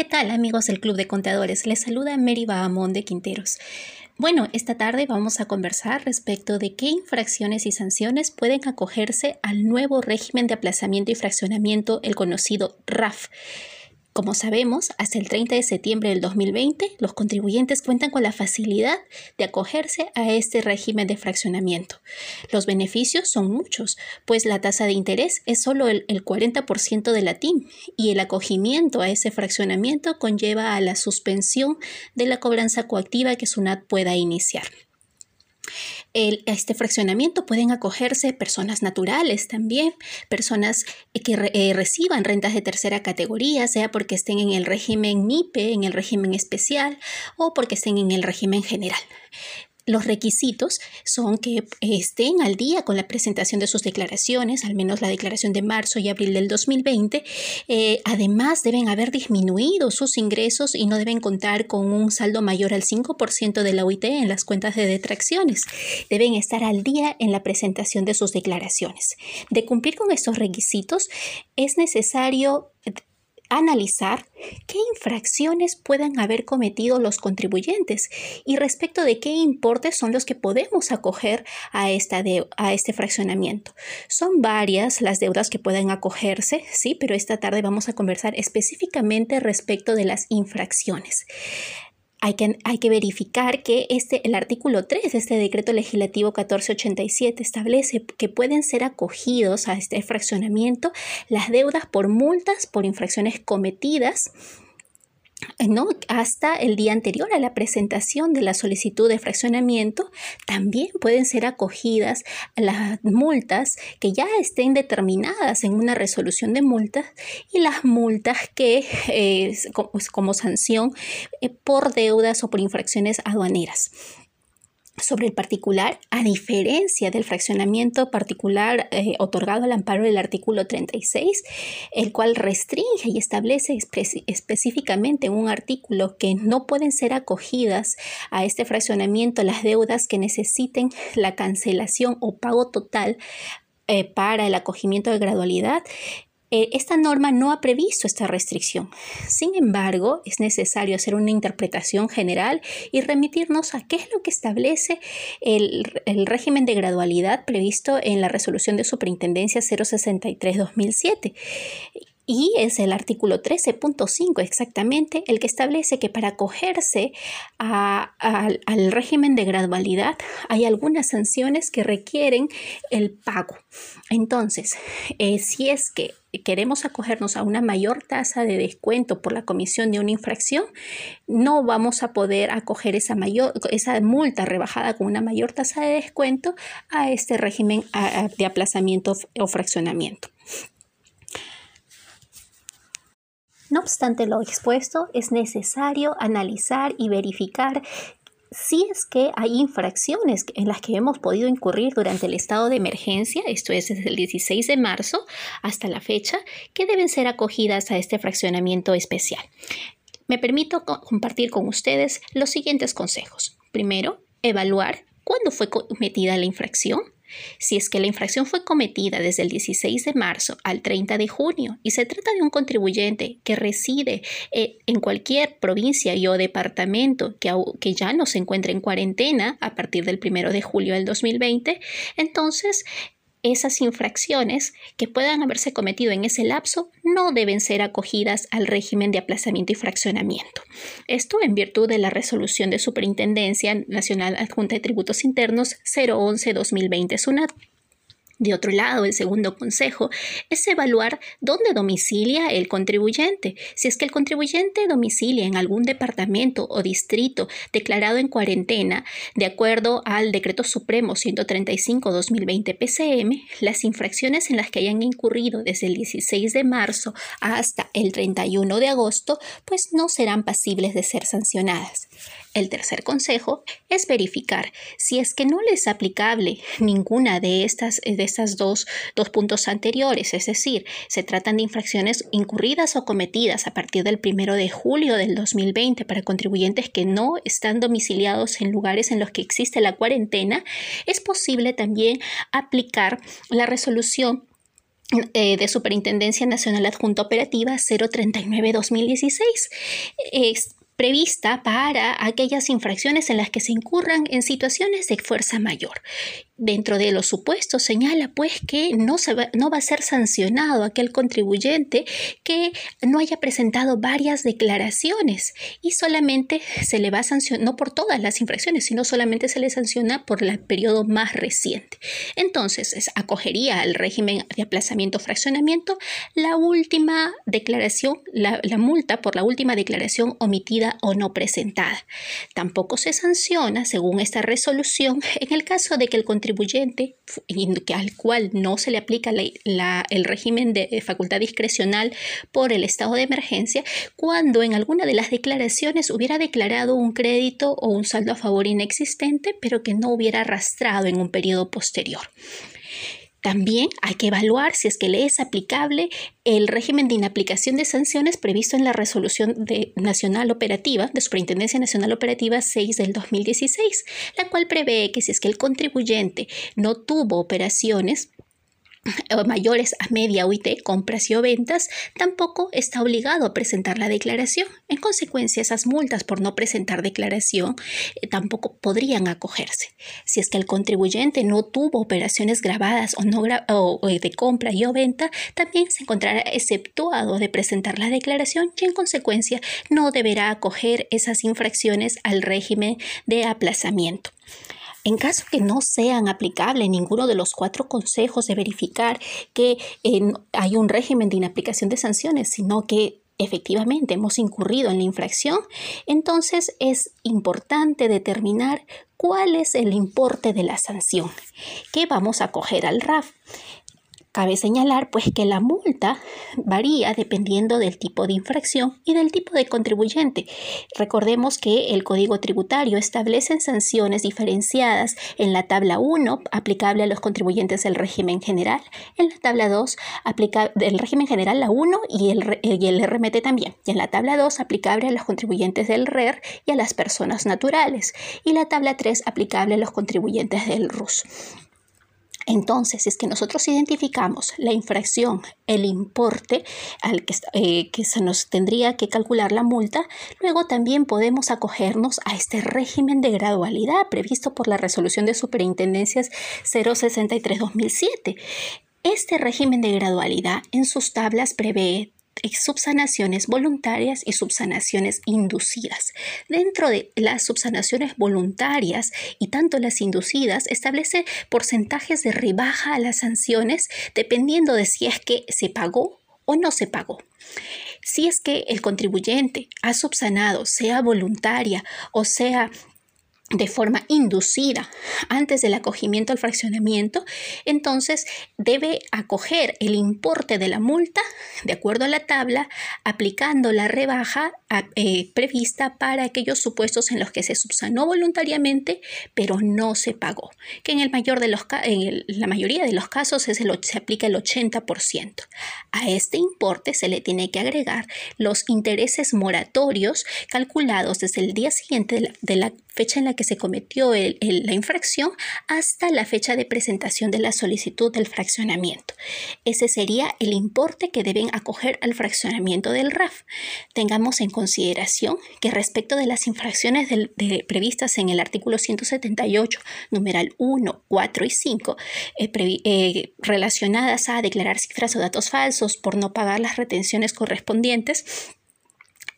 ¿Qué tal amigos del Club de Contadores? Les saluda Mary Bahamón de Quinteros. Bueno, esta tarde vamos a conversar respecto de qué infracciones y sanciones pueden acogerse al nuevo régimen de aplazamiento y fraccionamiento, el conocido RAF. Como sabemos, hasta el 30 de septiembre del 2020, los contribuyentes cuentan con la facilidad de acogerse a este régimen de fraccionamiento. Los beneficios son muchos, pues la tasa de interés es solo el, 40% de la TIM y el acogimiento a ese fraccionamiento conlleva a la suspensión de la cobranza coactiva que SUNAT pueda iniciar este fraccionamiento pueden acogerse personas naturales también, personas que eh, reciban rentas de tercera categoría, sea porque estén en el régimen MIPE, en el régimen especial o porque estén en el régimen general. Los requisitos son que estén al día con la presentación de sus declaraciones, al menos la declaración de marzo y abril del 2020. Eh, además, deben haber disminuido sus ingresos y no deben contar con un saldo mayor al 5% de la OIT en las cuentas de detracciones. Deben estar al día en la presentación de sus declaraciones. De cumplir con estos requisitos, es necesario analizar qué infracciones puedan haber cometido los contribuyentes y respecto de qué importes son los que podemos acoger a, esta a este fraccionamiento. Son varias las deudas que pueden acogerse, sí, pero esta tarde vamos a conversar específicamente respecto de las infracciones hay que, hay que verificar que este, el artículo 3 de este decreto legislativo 1487 establece que pueden ser acogidos a este fraccionamiento las deudas por multas por infracciones cometidas ¿no? hasta el día anterior a la presentación de la solicitud de fraccionamiento, también pueden ser acogidas las multas que ya estén determinadas en una resolución de multas y las multas que eh, pues, como, sanción eh, por deudas o por infracciones aduaneras sobre el particular, a diferencia del fraccionamiento particular eh, otorgado al amparo del artículo 36, el cual restringe y establece específicamente en un artículo que no pueden ser acogidas a este fraccionamiento las deudas que necesiten la cancelación o pago total eh, para el acogimiento de gradualidad, eh, esta norma no ha previsto esta restricción. Sin embargo, es necesario hacer una interpretación general y remitirnos a qué es lo que establece el, el régimen de gradualidad previsto en la resolución de superintendencia 063-2007 y es el artículo 13.5 exactamente el que establece que para acogerse al régimen de gradualidad hay algunas sanciones que requieren el pago. Entonces, eh, si es que queremos acogernos a una mayor tasa de descuento por la comisión de una infracción, no vamos a poder acoger esa, mayor, esa multa rebajada con una mayor tasa de descuento a este régimen de aplazamiento o fraccionamiento. No obstante lo expuesto, es necesario analizar y verificar si es que hay infracciones en las que hemos podido incurrir durante el estado de emergencia, esto es desde el 16 de marzo hasta la fecha, que deben ser acogidas a este fraccionamiento especial. Me permito compartir con ustedes los siguientes consejos. Primero, evaluar cuándo fue cometida la infracción. Si es que la infracción fue cometida desde el 16 de marzo al 30 de junio y se trata de un contribuyente que reside eh, en cualquier provincia y o departamento que, que ya no se encuentra en cuarentena a partir del 1 de julio del 2020, entonces esas infracciones que puedan haberse cometido en ese lapso no deben ser acogidas al régimen de aplazamiento y fraccionamiento. Esto en virtud de la resolución de Superintendencia Nacional Adjunta de Tributos Internos 011-2020 SUNAT de otro lado, el segundo consejo es evaluar dónde domicilia el contribuyente. Si es que el contribuyente domicilia en algún departamento o distrito declarado en cuarentena, de acuerdo al Decreto Supremo 135-2020 PCM, las infracciones en las que hayan incurrido desde el 16 de marzo hasta el 31 de agosto, pues no serán pasibles de ser sancionadas. El tercer consejo es verificar si es que no le es aplicable ninguna de estas de estos dos, dos puntos anteriores, es decir, se tratan de infracciones incurridas o cometidas a partir del primero de julio del 2020 para contribuyentes que no están domiciliados en lugares en los que existe la cuarentena, es posible también aplicar la resolución eh, de Superintendencia Nacional Adjunta Operativa 039-2016. Prevista para aquellas infracciones en las que se incurran en situaciones de fuerza mayor dentro de los supuestos señala pues que no, se va, no va a ser sancionado aquel contribuyente que no haya presentado varias declaraciones y solamente se le va a sancionar, no por todas las infracciones, sino solamente se le sanciona por el periodo más reciente. Entonces, acogería al régimen de aplazamiento fraccionamiento la última declaración, la, la multa por la última declaración omitida o no presentada. Tampoco se sanciona, según esta resolución, en el caso de que el contribuyente contribuyente al cual no se le aplica el régimen de facultad discrecional por el estado de emergencia cuando en alguna de las declaraciones hubiera declarado un crédito o un saldo a favor inexistente pero que no hubiera arrastrado en un periodo posterior. También hay que evaluar si es que le es aplicable el régimen de inaplicación de sanciones previsto en la Resolución de Nacional Operativa, de Superintendencia Nacional Operativa 6 del 2016, la cual prevé que si es que el contribuyente no tuvo operaciones mayores a media UIT, compras y o ventas, tampoco está obligado a presentar la declaración. En consecuencia, esas multas por no presentar declaración eh, tampoco podrían acogerse. Si es que el contribuyente no tuvo operaciones grabadas o, no o de compra y o venta, también se encontrará exceptuado de presentar la declaración y en consecuencia no deberá acoger esas infracciones al régimen de aplazamiento. En caso que no sean aplicables ninguno de los cuatro consejos de verificar que hay un régimen de inaplicación de sanciones, sino que efectivamente hemos incurrido en la infracción, entonces es importante determinar cuál es el importe de la sanción que vamos a coger al RAF. Cabe señalar pues que la multa varía dependiendo del tipo de infracción y del tipo de contribuyente. Recordemos que el Código Tributario establece sanciones diferenciadas en la tabla 1 aplicable a los contribuyentes del régimen general, en la tabla 2 aplicable del régimen general la 1 y el, y el RMT también, y en la tabla 2 aplicable a los contribuyentes del RER y a las personas naturales, y la tabla 3 aplicable a los contribuyentes del RUS. Entonces, es que nosotros identificamos la infracción, el importe al que, eh, que, se nos tendría que calcular la multa, luego también podemos acogernos a este régimen de gradualidad previsto por la resolución de superintendencias 063-2007. Este régimen de gradualidad en sus tablas prevé subsanaciones voluntarias y subsanaciones inducidas. Dentro de las subsanaciones voluntarias y tanto las inducidas establece porcentajes de rebaja a las sanciones dependiendo de si es que se pagó o no se pagó. Si es que el contribuyente ha subsanado, sea voluntaria o sea de forma inducida antes del acogimiento al fraccionamiento, entonces debe acoger el importe de la multa de acuerdo a la tabla, aplicando la rebaja eh, prevista para aquellos supuestos en los que se subsanó voluntariamente, pero no se pagó, que en, el mayor de los, la mayoría de los casos es el, se aplica el 80%. A este importe se le tiene que agregar los intereses moratorios calculados desde el día siguiente de la fecha en la que se cometió la infracción hasta la fecha de presentación de la solicitud del fraccionamiento. Ese sería el importe que deben acoger al fraccionamiento del RAF. Tengamos en consideración que respecto de las infracciones previstas en el artículo 178, numeral 1, 4 y 5, eh, eh, relacionadas a declarar cifras o datos falsos por no pagar las retenciones correspondientes,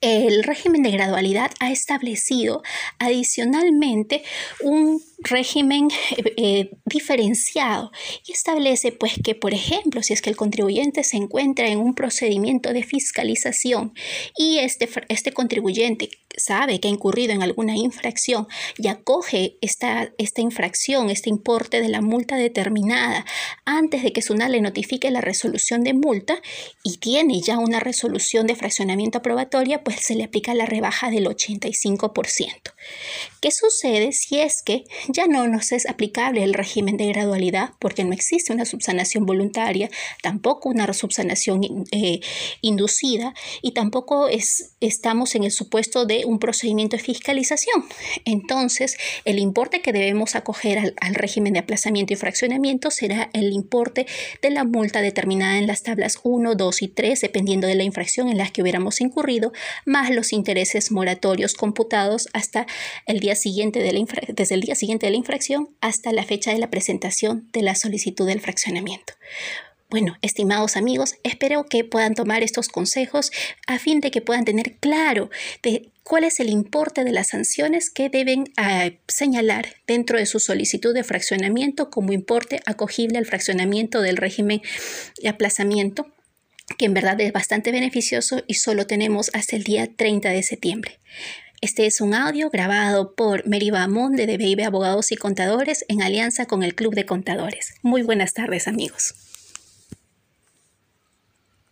el régimen de gradualidad ha establecido adicionalmente un régimen eh, eh, diferenciado y establece pues que por ejemplo si es que el contribuyente se encuentra en un procedimiento de fiscalización y este, este contribuyente sabe que ha incurrido en alguna infracción y acoge esta, esta infracción, este importe de la multa determinada antes de que SUNAT le notifique la resolución de multa y tiene ya una resolución de fraccionamiento aprobatoria, pues se le aplica la rebaja del 85%. ¿Qué sucede si es que ya no nos es aplicable el régimen de gradualidad porque no existe una subsanación voluntaria, tampoco una subsanación eh, inducida y tampoco es, estamos en el supuesto de un procedimiento de fiscalización. Entonces, el importe que debemos acoger al, régimen de aplazamiento y fraccionamiento será el importe de la multa determinada en las tablas 1, 2 y 3, dependiendo de la infracción en la que hubiéramos incurrido, más los intereses moratorios computados hasta el día siguiente de la desde el día siguiente de la infracción hasta la fecha de la presentación de la solicitud del fraccionamiento. Bueno, estimados amigos, espero que puedan tomar estos consejos a fin de que puedan tener claro de cuál es el importe de las sanciones que deben ah, señalar dentro de su solicitud de fraccionamiento como importe acogible al fraccionamiento del régimen de aplazamiento que en verdad es bastante beneficioso y solo tenemos hasta el día 30 de septiembre. Este es un audio grabado por Meriba Monde de Baby Abogados y Contadores en alianza con el Club de Contadores. Muy buenas tardes amigos.